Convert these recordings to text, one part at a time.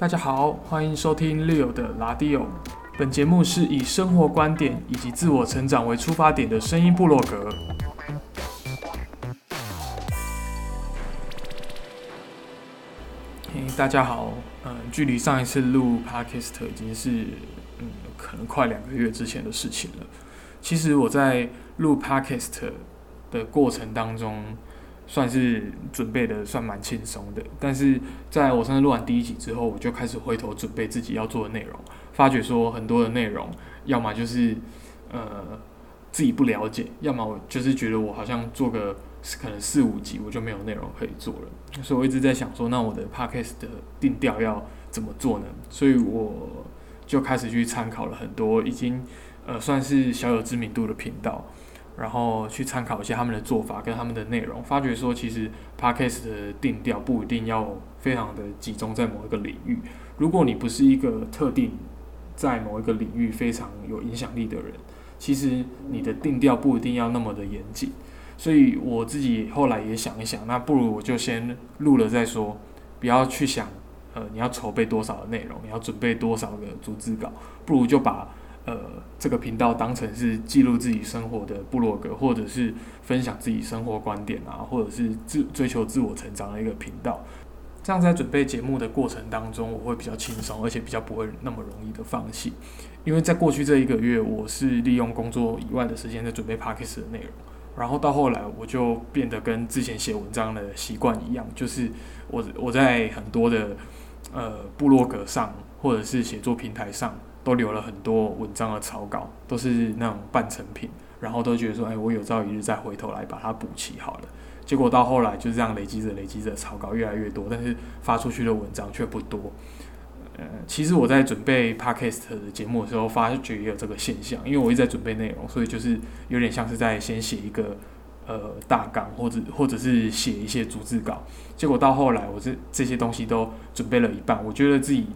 大家好，欢迎收听 Leo 的拉迪欧。本节目是以生活观点以及自我成长为出发点的声音部落格。嘿，大家好，嗯，距离上一次录 Podcast 已经是嗯，可能快两个月之前的事情了。其实我在录 Podcast 的过程当中。算是准备的算蛮轻松的，但是在我上次录完第一集之后，我就开始回头准备自己要做的内容，发觉说很多的内容，要么就是呃自己不了解，要么我就是觉得我好像做个可能四五集我就没有内容可以做了，所以我一直在想说，那我的 podcast 的定调要怎么做呢？所以我就开始去参考了很多已经呃算是小有知名度的频道。然后去参考一些他们的做法跟他们的内容，发觉说其实 podcast 的定调不一定要非常的集中在某一个领域。如果你不是一个特定在某一个领域非常有影响力的人，其实你的定调不一定要那么的严谨。所以我自己后来也想一想，那不如我就先录了再说，不要去想呃你要筹备多少的内容，你要准备多少个逐字稿，不如就把。呃，这个频道当成是记录自己生活的部落格，或者是分享自己生活观点啊，或者是自追求自我成长的一个频道。这样在准备节目的过程当中，我会比较轻松，而且比较不会那么容易的放弃。因为在过去这一个月，我是利用工作以外的时间在准备 p a d k a s 的内容，然后到后来我就变得跟之前写文章的习惯一样，就是我我在很多的呃部落格上，或者是写作平台上。都留了很多文章的草稿，都是那种半成品，然后都觉得说，哎，我有朝一日再回头来把它补齐好了。结果到后来就这样累积着累积着，草稿越来越多，但是发出去的文章却不多。呃，其实我在准备 podcast 的节目的时候，发觉也有这个现象，因为我一直在准备内容，所以就是有点像是在先写一个呃大纲，或者或者是写一些逐字稿。结果到后来，我这这些东西都准备了一半，我觉得自己。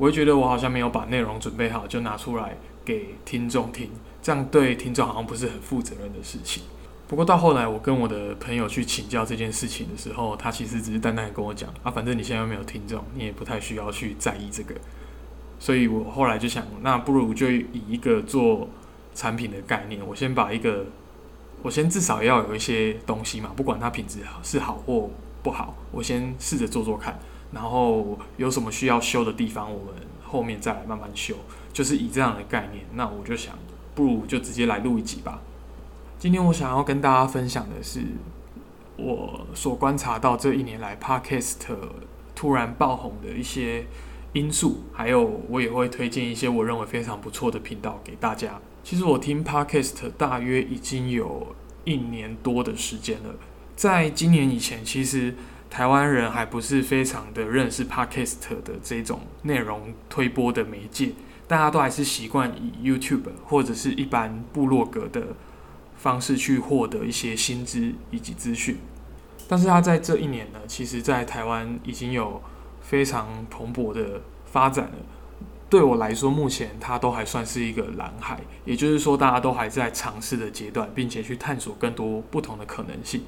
我会觉得我好像没有把内容准备好就拿出来给听众听，这样对听众好像不是很负责任的事情。不过到后来我跟我的朋友去请教这件事情的时候，他其实只是淡淡的跟我讲啊，反正你现在又没有听众，你也不太需要去在意这个。所以我后来就想，那不如就以一个做产品的概念，我先把一个，我先至少要有一些东西嘛，不管它品质是好或不好，我先试着做做看。然后有什么需要修的地方，我们后面再来慢慢修，就是以这样的概念。那我就想，不如就直接来录一集吧。今天我想要跟大家分享的是，我所观察到这一年来 Podcast 突然爆红的一些因素，还有我也会推荐一些我认为非常不错的频道给大家。其实我听 Podcast 大约已经有一年多的时间了，在今年以前，其实。台湾人还不是非常的认识 Podcast 的这种内容推播的媒介，大家都还是习惯以 YouTube 或者是一般部落格的方式去获得一些薪资以及资讯。但是他在这一年呢，其实在台湾已经有非常蓬勃的发展了。对我来说，目前它都还算是一个蓝海，也就是说，大家都还在尝试的阶段，并且去探索更多不同的可能性。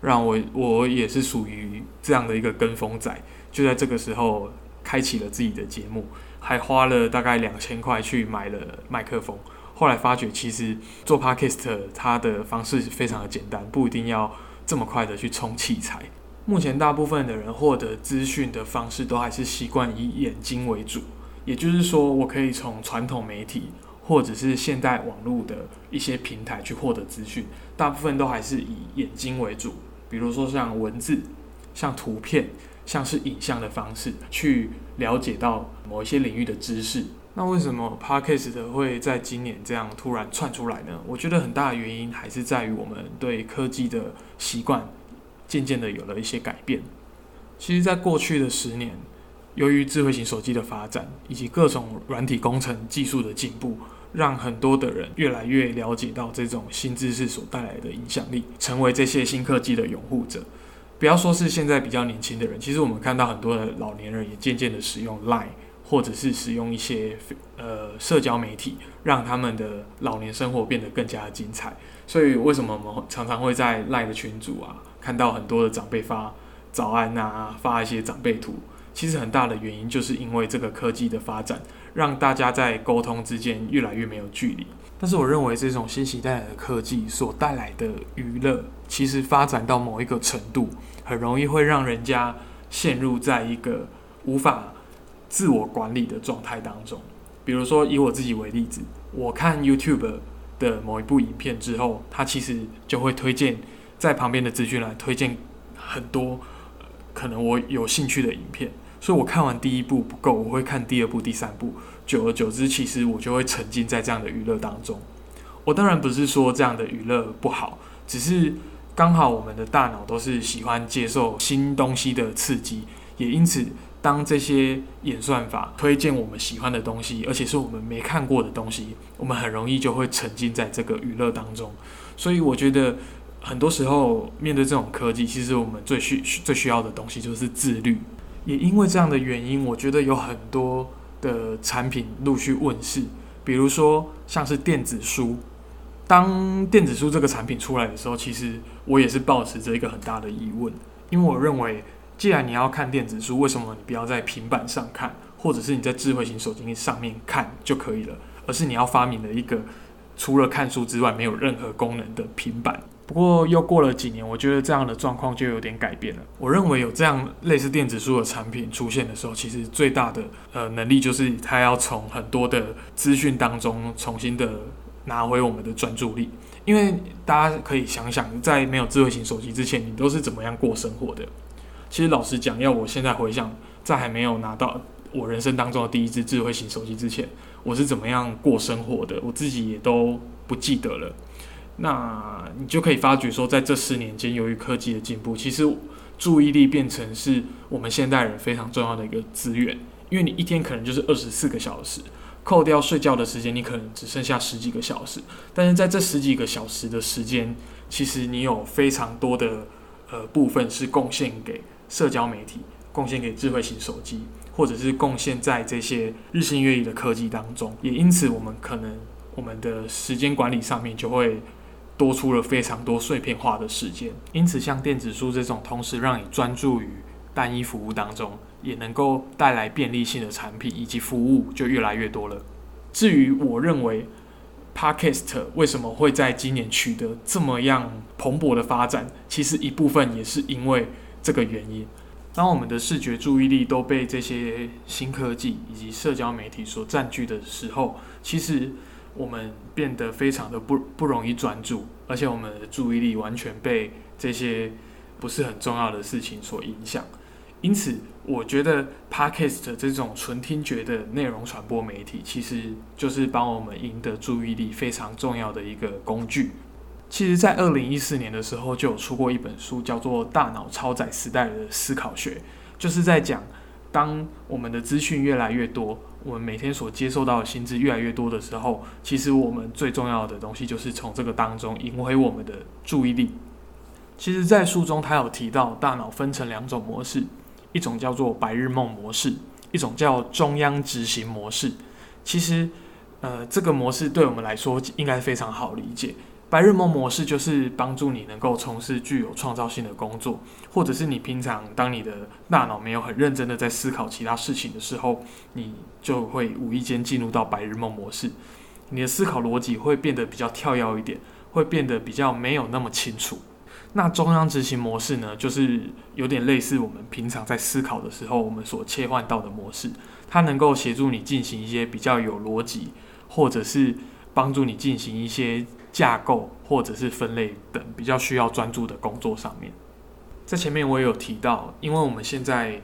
让我我也是属于这样的一个跟风仔，就在这个时候开启了自己的节目，还花了大概两千块去买了麦克风。后来发觉，其实做 podcast 它的方式非常的简单，不一定要这么快的去充器材。目前大部分的人获得资讯的方式，都还是习惯以眼睛为主。也就是说，我可以从传统媒体或者是现代网络的一些平台去获得资讯，大部分都还是以眼睛为主。比如说像文字、像图片、像是影像的方式去了解到某一些领域的知识。那为什么 Podcast 会在今年这样突然窜出来呢？我觉得很大的原因还是在于我们对科技的习惯渐渐的有了一些改变。其实，在过去的十年。由于智慧型手机的发展，以及各种软体工程技术的进步，让很多的人越来越了解到这种新知识所带来的影响力，成为这些新科技的拥护者。不要说是现在比较年轻的人，其实我们看到很多的老年人也渐渐的使用 Line，或者是使用一些呃社交媒体，让他们的老年生活变得更加的精彩。所以为什么我们常常会在 Line 的群组啊，看到很多的长辈发早安啊，发一些长辈图？其实很大的原因就是因为这个科技的发展，让大家在沟通之间越来越没有距离。但是我认为这种新时代的科技所带来的娱乐，其实发展到某一个程度，很容易会让人家陷入在一个无法自我管理的状态当中。比如说以我自己为例子，我看 YouTube 的某一部影片之后，它其实就会推荐在旁边的资讯栏推荐很多可能我有兴趣的影片。所以我看完第一部不够，我会看第二部、第三部。久而久之，其实我就会沉浸在这样的娱乐当中。我当然不是说这样的娱乐不好，只是刚好我们的大脑都是喜欢接受新东西的刺激，也因此，当这些演算法推荐我们喜欢的东西，而且是我们没看过的东西，我们很容易就会沉浸在这个娱乐当中。所以我觉得，很多时候面对这种科技，其实我们最需最需要的东西就是自律。也因为这样的原因，我觉得有很多的产品陆续问世，比如说像是电子书。当电子书这个产品出来的时候，其实我也是抱持着一个很大的疑问，因为我认为，既然你要看电子书，为什么你不要在平板上看，或者是你在智慧型手机上面看就可以了，而是你要发明了一个除了看书之外没有任何功能的平板？不过又过了几年，我觉得这样的状况就有点改变了。我认为有这样类似电子书的产品出现的时候，其实最大的呃能力就是它要从很多的资讯当中重新的拿回我们的专注力。因为大家可以想想，在没有智慧型手机之前，你都是怎么样过生活的？其实老实讲，要我现在回想，在还没有拿到我人生当中的第一支智慧型手机之前，我是怎么样过生活的，我自己也都不记得了。那你就可以发觉说，在这十年间，由于科技的进步，其实注意力变成是我们现代人非常重要的一个资源。因为你一天可能就是二十四个小时，扣掉睡觉的时间，你可能只剩下十几个小时。但是在这十几个小时的时间，其实你有非常多的呃部分是贡献给社交媒体，贡献给智慧型手机，或者是贡献在这些日新月异的科技当中。也因此，我们可能我们的时间管理上面就会。多出了非常多碎片化的时间，因此像电子书这种同时让你专注于单一服务当中，也能够带来便利性的产品以及服务就越来越多了。至于我认为，Podcast 为什么会在今年取得这么样蓬勃的发展，其实一部分也是因为这个原因。当我们的视觉注意力都被这些新科技以及社交媒体所占据的时候，其实。我们变得非常的不不容易专注，而且我们的注意力完全被这些不是很重要的事情所影响。因此，我觉得 Podcast 这种纯听觉的内容传播媒体，其实就是帮我们赢得注意力非常重要的一个工具。其实，在二零一四年的时候，就有出过一本书，叫做《大脑超载时代的思考学》，就是在讲。当我们的资讯越来越多，我们每天所接受到的薪资越来越多的时候，其实我们最重要的东西就是从这个当中赢回我们的注意力。其实，在书中他有提到，大脑分成两种模式，一种叫做白日梦模式，一种叫中央执行模式。其实，呃，这个模式对我们来说应该非常好理解。白日梦模式就是帮助你能够从事具有创造性的工作，或者是你平常当你的大脑没有很认真的在思考其他事情的时候，你就会无意间进入到白日梦模式。你的思考逻辑会变得比较跳跃一点，会变得比较没有那么清楚。那中央执行模式呢，就是有点类似我们平常在思考的时候，我们所切换到的模式，它能够协助你进行一些比较有逻辑，或者是帮助你进行一些。架构或者是分类等比较需要专注的工作上面，在前面我也有提到，因为我们现在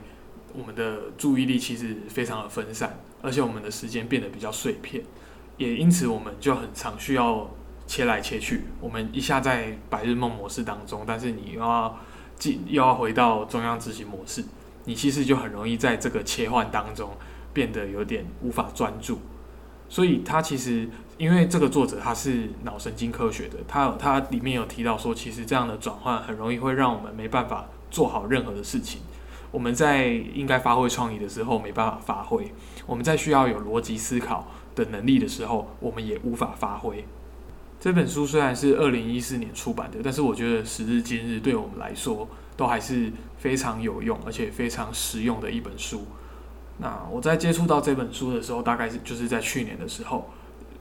我们的注意力其实非常的分散，而且我们的时间变得比较碎片，也因此我们就很常需要切来切去。我们一下在白日梦模式当中，但是你又要进又要回到中央执行模式，你其实就很容易在这个切换当中变得有点无法专注。所以它其实。因为这个作者他是脑神经科学的，他他里面有提到说，其实这样的转换很容易会让我们没办法做好任何的事情。我们在应该发挥创意的时候没办法发挥，我们在需要有逻辑思考的能力的时候，我们也无法发挥。这本书虽然是二零一四年出版的，但是我觉得时至今日对我们来说，都还是非常有用而且非常实用的一本书。那我在接触到这本书的时候，大概是就是在去年的时候。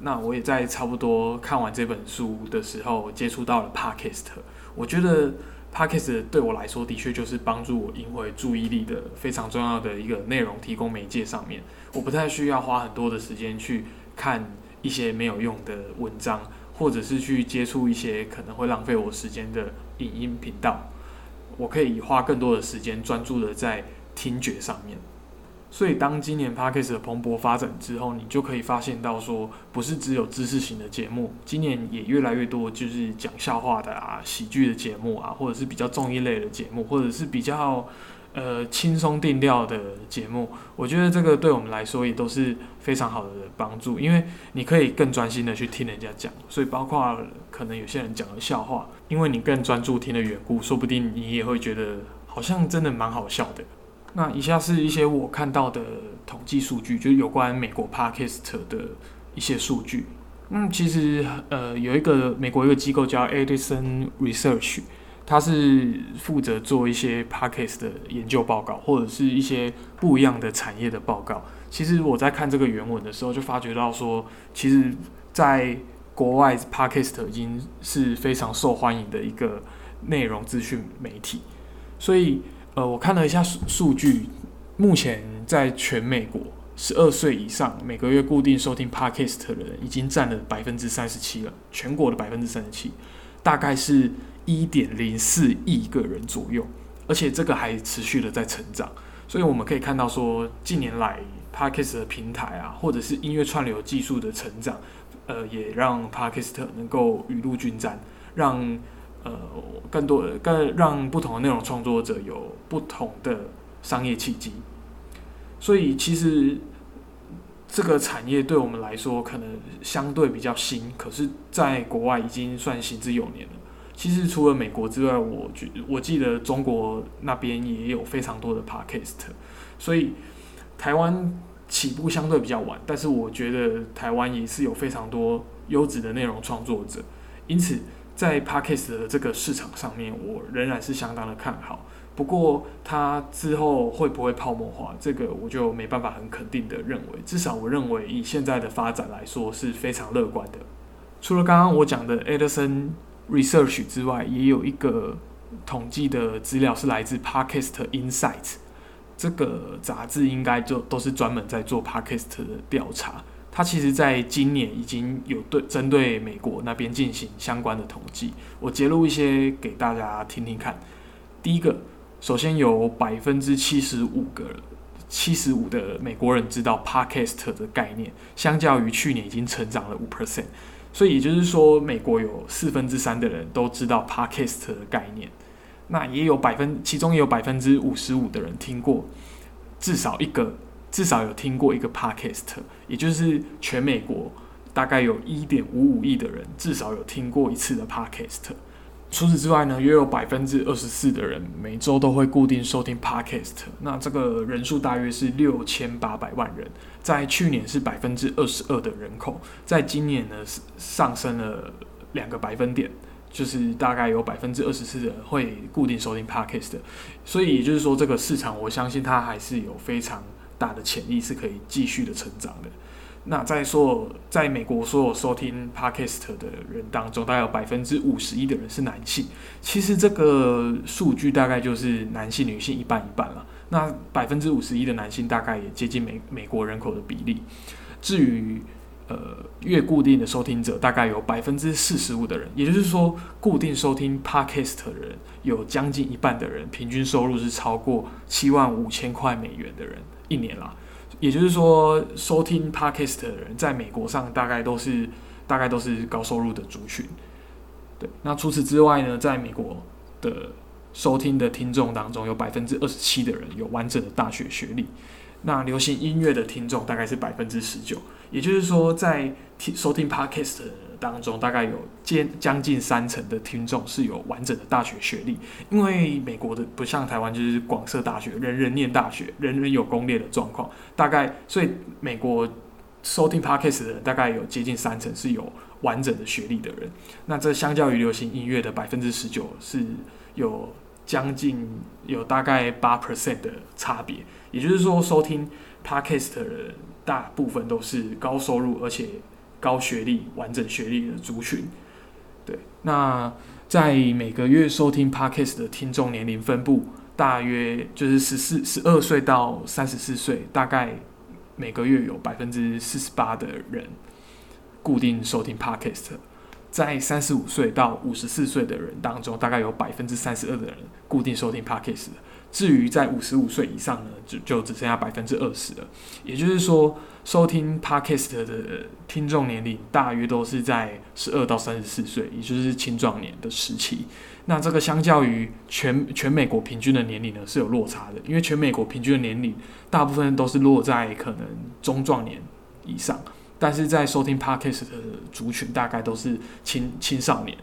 那我也在差不多看完这本书的时候，接触到了 Podcast。我觉得 Podcast 对我来说，的确就是帮助我赢回注意力的非常重要的一个内容提供媒介上面。我不太需要花很多的时间去看一些没有用的文章，或者是去接触一些可能会浪费我时间的影音频道。我可以花更多的时间专注的在听觉上面。所以，当今年 Podcast 的蓬勃发展之后，你就可以发现到说，不是只有知识型的节目，今年也越来越多就是讲笑话的啊、喜剧的节目啊，或者是比较综艺类的节目，或者是比较呃轻松定调的节目。我觉得这个对我们来说也都是非常好的帮助，因为你可以更专心的去听人家讲。所以，包括可能有些人讲的笑话，因为你更专注听的缘故，说不定你也会觉得好像真的蛮好笑的。那以下是一些我看到的统计数据，就是有关美国 Podcast 的一些数据。嗯，其实呃有一个美国一个机构叫 Edison Research，它是负责做一些 Podcast 的研究报告，或者是一些不一样的产业的报告。其实我在看这个原文的时候，就发觉到说，其实在国外 Podcast 已经是非常受欢迎的一个内容资讯媒体，所以。呃，我看了一下数数据，目前在全美国十二岁以上每个月固定收听 Podcast 的人已经占了百分之三十七了，全国的百分之三十七，大概是一点零四亿个人左右，而且这个还持续的在成长，所以我们可以看到说，近年来 Podcast 的平台啊，或者是音乐串流技术的成长，呃，也让 Podcast 能够雨露均沾，让。呃，更多更让不同的内容创作者有不同的商业契机，所以其实这个产业对我们来说可能相对比较新，可是在国外已经算行之有年了。其实除了美国之外，我觉我记得中国那边也有非常多的 podcast，所以台湾起步相对比较晚，但是我觉得台湾也是有非常多优质的内容创作者，因此。在 Podcast 的这个市场上面，我仍然是相当的看好。不过，它之后会不会泡沫化，这个我就没办法很肯定的认为。至少我认为，以现在的发展来说，是非常乐观的。除了刚刚我讲的 Edison Research 之外，也有一个统计的资料是来自 Podcast Insight 这个杂志，应该就都是专门在做 Podcast 的调查。它其实在今年已经有对针对美国那边进行相关的统计，我揭露一些给大家听听看。第一个，首先有百分之七十五个七十五的美国人知道 Podcast 的概念，相较于去年已经成长了五 percent，所以也就是说，美国有四分之三的人都知道 Podcast 的概念。那也有百分，其中也有百分之五十五的人听过至少一个。至少有听过一个 podcast，也就是全美国大概有一点五五亿的人至少有听过一次的 podcast。除此之外呢，约有百分之二十四的人每周都会固定收听 podcast。那这个人数大约是六千八百万人，在去年是百分之二十二的人口，在今年呢上升了两个百分点，就是大概有百分之二十四的人会固定收听 podcast。所以也就是说，这个市场我相信它还是有非常。大的潜力是可以继续的成长的。那在说，在美国所有收听 Podcast 的人当中，大概有百分之五十一的人是男性。其实这个数据大概就是男性、女性一半一半了。那百分之五十一的男性大概也接近美美国人口的比例。至于呃月固定的收听者，大概有百分之四十五的人，也就是说，固定收听 Podcast 的人有将近一半的人，平均收入是超过七万五千块美元的人。一年啦，也就是说，收听 podcast 的人在美国上大概都是大概都是高收入的族群。对，那除此之外呢，在美国的收听的听众当中，有百分之二十七的人有完整的大学学历。那流行音乐的听众大概是百分之十九，也就是说，在听收听 podcast。当中大概有接将近三成的听众是有完整的大学学历，因为美国的不像台湾就是广设大学，人人念大学，人人有攻略的状况。大概所以美国收听 podcast 的人大概有接近三成是有完整的学历的人。那这相较于流行音乐的百分之十九是有将近有大概八 percent 的差别。也就是说，收听 podcast 的人大部分都是高收入而且高学历、完整学历的族群。对，那在每个月收听 podcast 的听众年龄分布，大约就是十四、十二岁到三十四岁，大概每个月有百分之四十八的人固定收听 podcast。在三十五岁到五十四岁的人当中，大概有百分之三十二的人固定收听 podcast。至于在五十五岁以上呢，就就只剩下百分之二十了。也就是说，收听 podcast 的听众年龄大约都是在十二到三十四岁，也就是青壮年的时期。那这个相较于全全美国平均的年龄呢，是有落差的。因为全美国平均的年龄大部分都是落在可能中壮年以上。但是在收听 podcast 的族群大概都是青青少年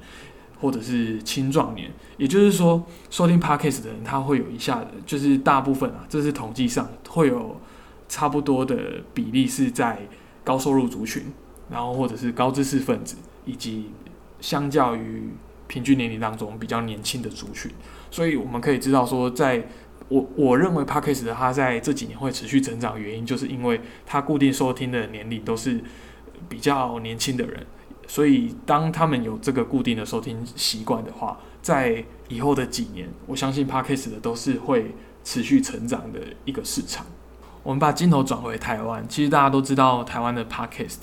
或者是青壮年，也就是说，收听 podcast 的人他会有一下，就是大部分啊，这是统计上会有差不多的比例是在高收入族群，然后或者是高知识分子，以及相较于平均年龄当中比较年轻的族群，所以我们可以知道说在。我我认为 Podcast 它在这几年会持续成长，原因就是因为它固定收听的年龄都是比较年轻的人，所以当他们有这个固定的收听习惯的话，在以后的几年，我相信 Podcast 的都是会持续成长的一个市场。我们把镜头转回台湾，其实大家都知道，台湾的 Podcast，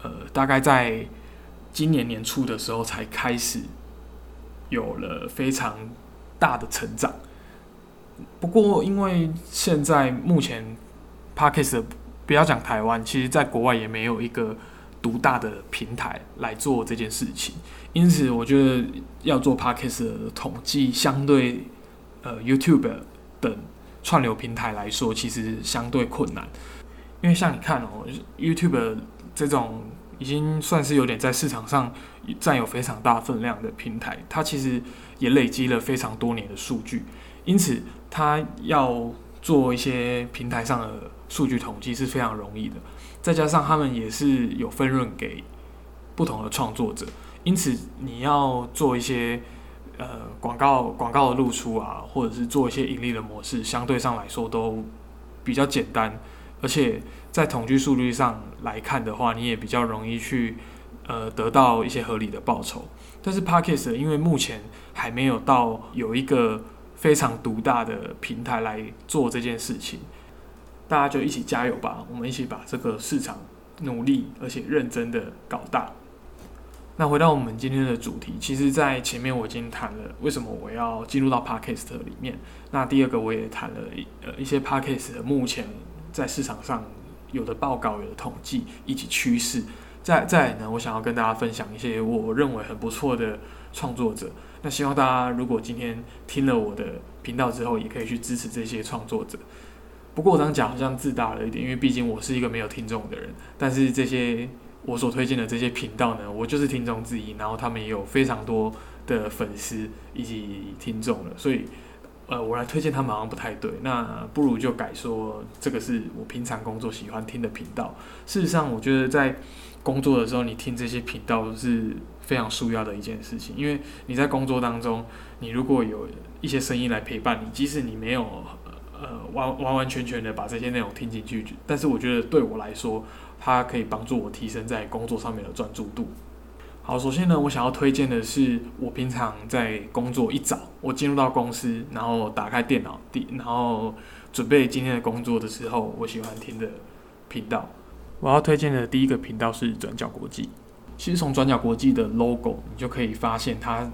呃，大概在今年年初的时候才开始有了非常大的成长。不过，因为现在目前 p a r k e s 不要讲台湾，其实在国外也没有一个独大的平台来做这件事情，因此我觉得要做 p a r k e s 的统计，相对呃 YouTube 等串流平台来说，其实相对困难。因为像你看哦，YouTube 这种已经算是有点在市场上占有非常大分量的平台，它其实也累积了非常多年的数据。因此，他要做一些平台上的数据统计是非常容易的。再加上他们也是有分润给不同的创作者，因此你要做一些呃广告广告的露出啊，或者是做一些盈利的模式，相对上来说都比较简单。而且在统计数据上来看的话，你也比较容易去呃得到一些合理的报酬。但是 p a r k e s 因为目前还没有到有一个非常独大的平台来做这件事情，大家就一起加油吧！我们一起把这个市场努力而且认真的搞大。那回到我们今天的主题，其实，在前面我已经谈了为什么我要进入到 Podcast 里面。那第二个我也谈了呃一些 Podcast 目前在市场上有的报告、有的统计以及趋势。再再呢，我想要跟大家分享一些我认为很不错的创作者。那希望大家如果今天听了我的频道之后，也可以去支持这些创作者。不过我这样讲好像自大了一点，因为毕竟我是一个没有听众的人。但是这些我所推荐的这些频道呢，我就是听众之一，然后他们也有非常多的粉丝以及听众了。所以，呃，我来推荐他们好像不太对。那不如就改说这个是我平常工作喜欢听的频道。事实上，我觉得在工作的时候，你听这些频道是。非常重要的一件事情，因为你在工作当中，你如果有一些声音来陪伴你，即使你没有呃完完完全全的把这些内容听进去，但是我觉得对我来说，它可以帮助我提升在工作上面的专注度。好，首先呢，我想要推荐的是我平常在工作一早，我进入到公司，然后打开电脑，第然后准备今天的工作的时候，我喜欢听的频道。我要推荐的第一个频道是转角国际。其实从转角国际的 logo，你就可以发现它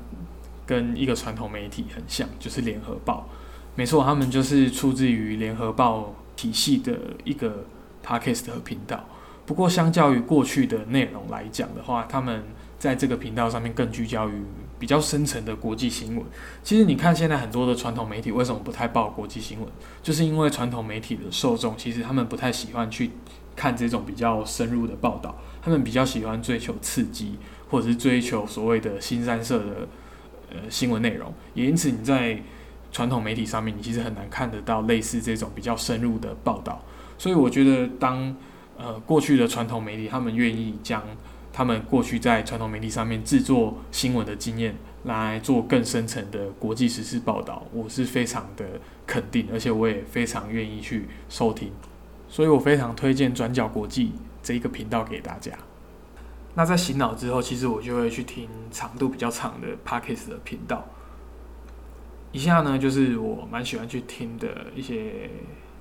跟一个传统媒体很像，就是联合报。没错，他们就是出自于联合报体系的一个 podcast 和频道。不过，相较于过去的内容来讲的话，他们在这个频道上面更聚焦于比较深层的国际新闻。其实，你看现在很多的传统媒体为什么不太报国际新闻，就是因为传统媒体的受众其实他们不太喜欢去看这种比较深入的报道。他们比较喜欢追求刺激，或者是追求所谓的新三色的呃新闻内容，也因此你在传统媒体上面，你其实很难看得到类似这种比较深入的报道。所以我觉得，当呃过去的传统媒体他们愿意将他们过去在传统媒体上面制作新闻的经验，来做更深层的国际时事报道，我是非常的肯定，而且我也非常愿意去收听，所以我非常推荐转角国际这一个频道给大家。那在洗脑之后，其实我就会去听长度比较长的 Pockets 的频道。以下呢，就是我蛮喜欢去听的一些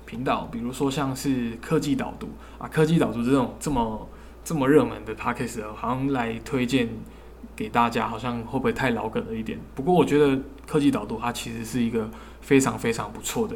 频道，比如说像是科技导读啊，科技导读这种这么。这么热门的 podcast，好像来推荐给大家，好像会不会太老梗了一点？不过我觉得科技导读它其实是一个非常非常不错的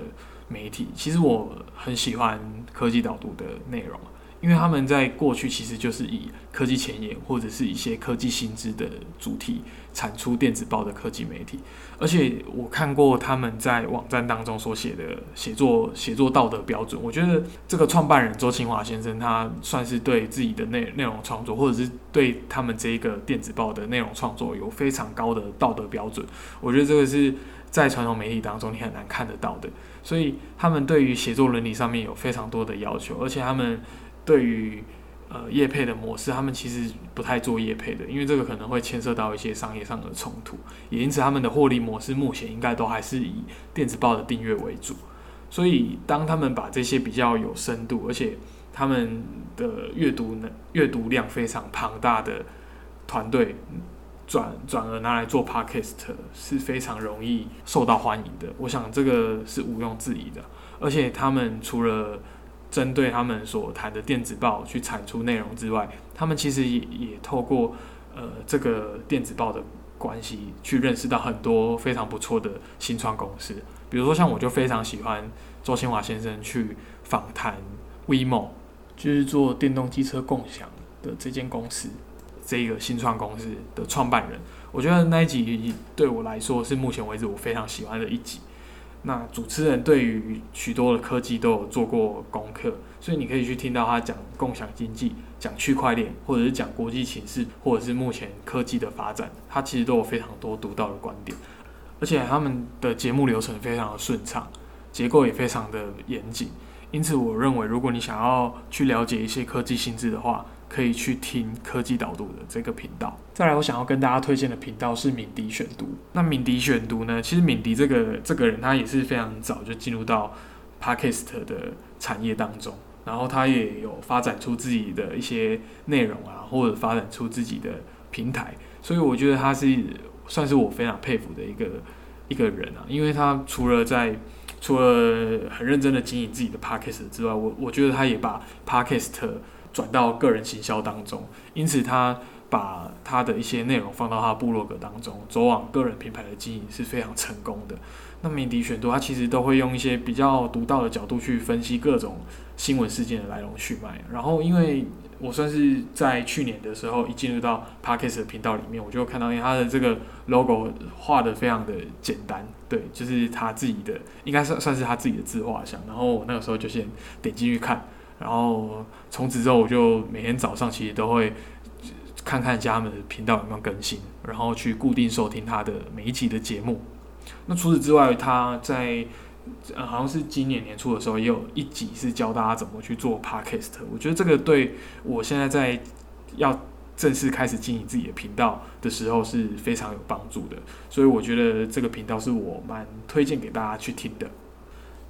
媒体，其实我很喜欢科技导读的内容。因为他们在过去其实就是以科技前沿或者是一些科技新知的主题产出电子报的科技媒体，而且我看过他们在网站当中所写的写作写作道德标准，我觉得这个创办人周清华先生他算是对自己的内内容创作或者是对他们这一个电子报的内容创作有非常高的道德标准，我觉得这个是在传统媒体当中你很难看得到的，所以他们对于写作伦理上面有非常多的要求，而且他们。对于呃业配的模式，他们其实不太做业配的，因为这个可能会牵涉到一些商业上的冲突，也因此他们的获利模式目前应该都还是以电子报的订阅为主。所以当他们把这些比较有深度，而且他们的阅读能阅读量非常庞大的团队转转而拿来做 podcast 是非常容易受到欢迎的。我想这个是毋庸置疑的，而且他们除了针对他们所谈的电子报去产出内容之外，他们其实也也透过呃这个电子报的关系去认识到很多非常不错的新创公司。比如说像我就非常喜欢周清华先生去访谈 WeMo，就是做电动机车共享的这间公司，这一个新创公司的创办人。我觉得那一集对我来说是目前为止我非常喜欢的一集。那主持人对于许多的科技都有做过功课，所以你可以去听到他讲共享经济、讲区块链，或者是讲国际形势，或者是目前科技的发展，他其实都有非常多独到的观点，而且他们的节目流程非常的顺畅，结构也非常的严谨，因此我认为如果你想要去了解一些科技性质的话，可以去听科技导读的这个频道。再来，我想要跟大家推荐的频道是敏迪选读。那敏迪选读呢，其实敏迪这个这个人他也是非常早就进入到 podcast 的产业当中，然后他也有发展出自己的一些内容啊，或者发展出自己的平台。所以我觉得他是算是我非常佩服的一个一个人啊，因为他除了在除了很认真的经营自己的 podcast 之外，我我觉得他也把 podcast 转到个人行销当中，因此他把他的一些内容放到他部落格当中，走往个人品牌的经营是非常成功的。那敏迪选读，他其实都会用一些比较独到的角度去分析各种新闻事件的来龙去脉。然后，因为我算是在去年的时候一进入到 Parkes 的频道里面，我就看到他的这个 logo 画的非常的简单，对，就是他自己的，应该算算是他自己的自画像。然后我那个时候就先点进去看。然后从此之后，我就每天早上其实都会看看家们的频道有没有更新，然后去固定收听他的每一集的节目。那除此之外，他在好像是今年年初的时候，也有一集是教大家怎么去做 podcast。我觉得这个对我现在在要正式开始经营自己的频道的时候是非常有帮助的。所以我觉得这个频道是我蛮推荐给大家去听的。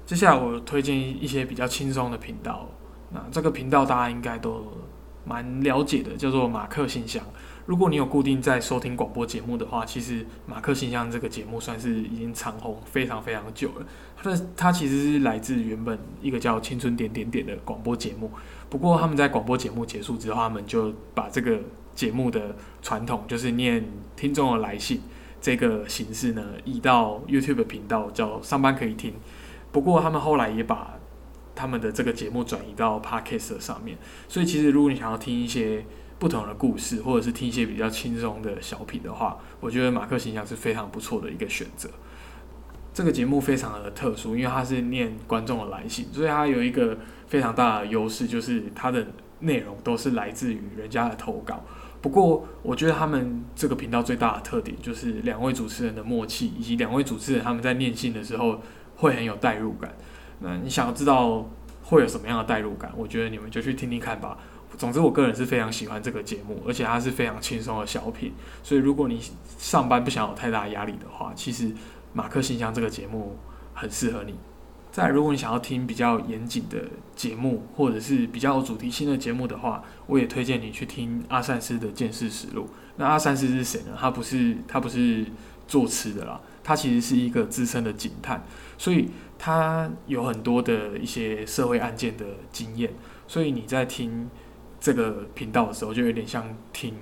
接下来我推荐一些比较轻松的频道。那这个频道大家应该都蛮了解的，叫做马克信箱。如果你有固定在收听广播节目的话，其实马克信箱这个节目算是已经长红非常非常久了。它的它其实是来自原本一个叫青春点点点的广播节目，不过他们在广播节目结束之后，他们就把这个节目的传统，就是念听众的来信这个形式呢，移到 YouTube 频道叫上班可以听。不过他们后来也把他们的这个节目转移到 Podcast 上面，所以其实如果你想要听一些不同的故事，或者是听一些比较轻松的小品的话，我觉得马克形象是非常不错的一个选择。这个节目非常的特殊，因为它是念观众的来信，所以它有一个非常大的优势，就是它的内容都是来自于人家的投稿。不过，我觉得他们这个频道最大的特点就是两位主持人的默契，以及两位主持人他们在念信的时候会很有代入感。那你想要知道会有什么样的代入感？我觉得你们就去听听看吧。总之，我个人是非常喜欢这个节目，而且它是非常轻松的小品。所以，如果你上班不想有太大压力的话，其实马克信箱这个节目很适合你。再，如果你想要听比较严谨的节目，或者是比较有主题性的节目的话，我也推荐你去听阿善斯的《见识实录》。那阿善斯是谁呢？他不是他不是做吃的啦，他其实是一个资深的警探，所以他有很多的一些社会案件的经验。所以你在听。这个频道的时候，就有点像听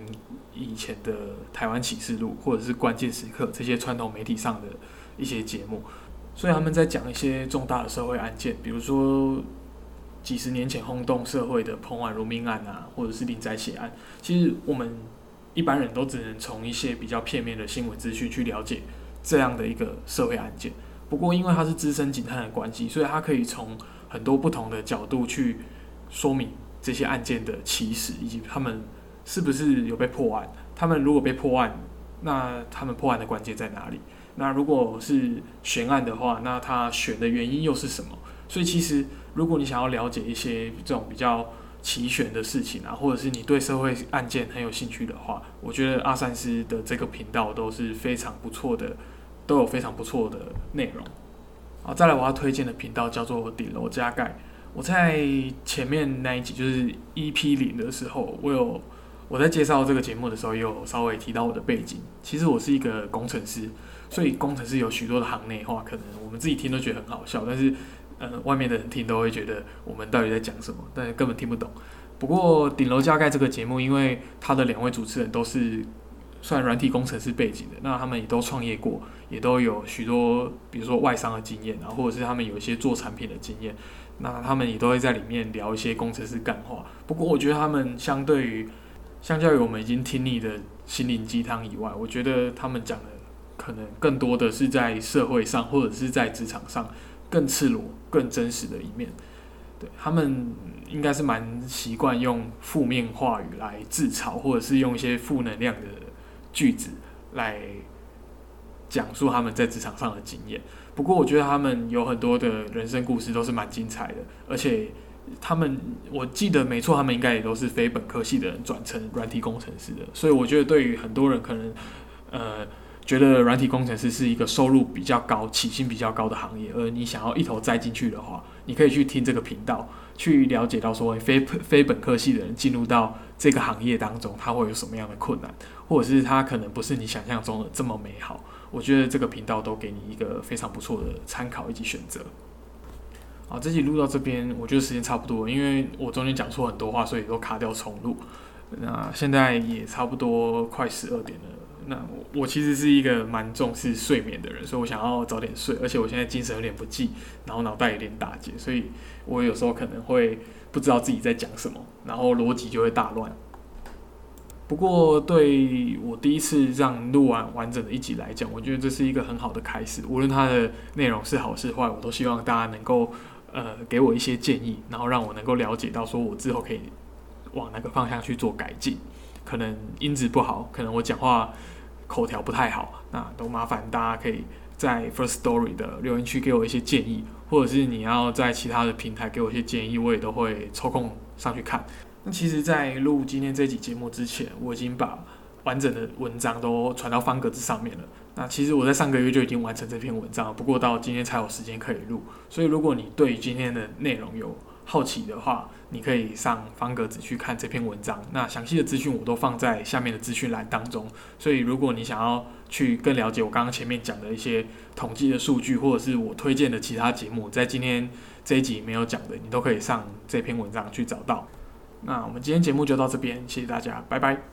以前的台湾启示录，或者是关键时刻这些传统媒体上的一些节目。所以他们在讲一些重大的社会案件，比如说几十年前轰动社会的彭婉如命案啊，或者是林宅血案。其实我们一般人都只能从一些比较片面的新闻资讯去了解这样的一个社会案件。不过因为他是资深警探的关系，所以他可以从很多不同的角度去说明。这些案件的起始以及他们是不是有被破案？他们如果被破案，那他们破案的关键在哪里？那如果是悬案的话，那他选的原因又是什么？所以其实如果你想要了解一些这种比较奇悬的事情啊，或者是你对社会案件很有兴趣的话，我觉得阿三斯的这个频道都是非常不错的，都有非常不错的内容。好，再来我要推荐的频道叫做顶楼加盖。我在前面那一集就是 EP 零的时候，我有我在介绍这个节目的时候，也有稍微提到我的背景。其实我是一个工程师，所以工程师有许多的行内话，可能我们自己听都觉得很好笑，但是呃，外面的人听都会觉得我们到底在讲什么，但是根本听不懂。不过顶楼加盖这个节目，因为他的两位主持人都是算软体工程师背景的，那他们也都创业过，也都有许多比如说外商的经验啊，或者是他们有一些做产品的经验。那他们也都会在里面聊一些工程师干话。不过我觉得他们相对于，相较于我们已经听腻的心灵鸡汤以外，我觉得他们讲的可能更多的是在社会上或者是在职场上更赤裸、更真实的一面。对他们应该是蛮习惯用负面话语来自嘲，或者是用一些负能量的句子来讲述他们在职场上的经验。不过我觉得他们有很多的人生故事都是蛮精彩的，而且他们我记得没错，他们应该也都是非本科系的人转成软体工程师的，所以我觉得对于很多人可能呃觉得软体工程师是一个收入比较高、起薪比较高的行业，而你想要一头栽进去的话，你可以去听这个频道，去了解到说非非本科系的人进入到这个行业当中，他会有什么样的困难，或者是他可能不是你想象中的这么美好。我觉得这个频道都给你一个非常不错的参考以及选择。好，这集录到这边，我觉得时间差不多，因为我中间讲错很多话，所以都卡掉重录。那现在也差不多快十二点了。那我其实是一个蛮重视睡眠的人，所以我想要早点睡，而且我现在精神有点不济，然后脑袋有点打结，所以我有时候可能会不知道自己在讲什么，然后逻辑就会大乱。不过，对我第一次让录完完整的一集来讲，我觉得这是一个很好的开始。无论它的内容是好是坏，我都希望大家能够呃给我一些建议，然后让我能够了解到，说我之后可以往哪个方向去做改进。可能音质不好，可能我讲话口条不太好，那都麻烦大家可以在 First Story 的留言区给我一些建议，或者是你要在其他的平台给我一些建议，我也都会抽空上去看。那其实，在录今天这集节目之前，我已经把完整的文章都传到方格子上面了。那其实我在上个月就已经完成这篇文章，不过到今天才有时间可以录。所以，如果你对今天的内容有好奇的话，你可以上方格子去看这篇文章。那详细的资讯我都放在下面的资讯栏当中。所以，如果你想要去更了解我刚刚前面讲的一些统计的数据，或者是我推荐的其他节目，在今天这一集没有讲的，你都可以上这篇文章去找到。那我们今天节目就到这边，谢谢大家，拜拜。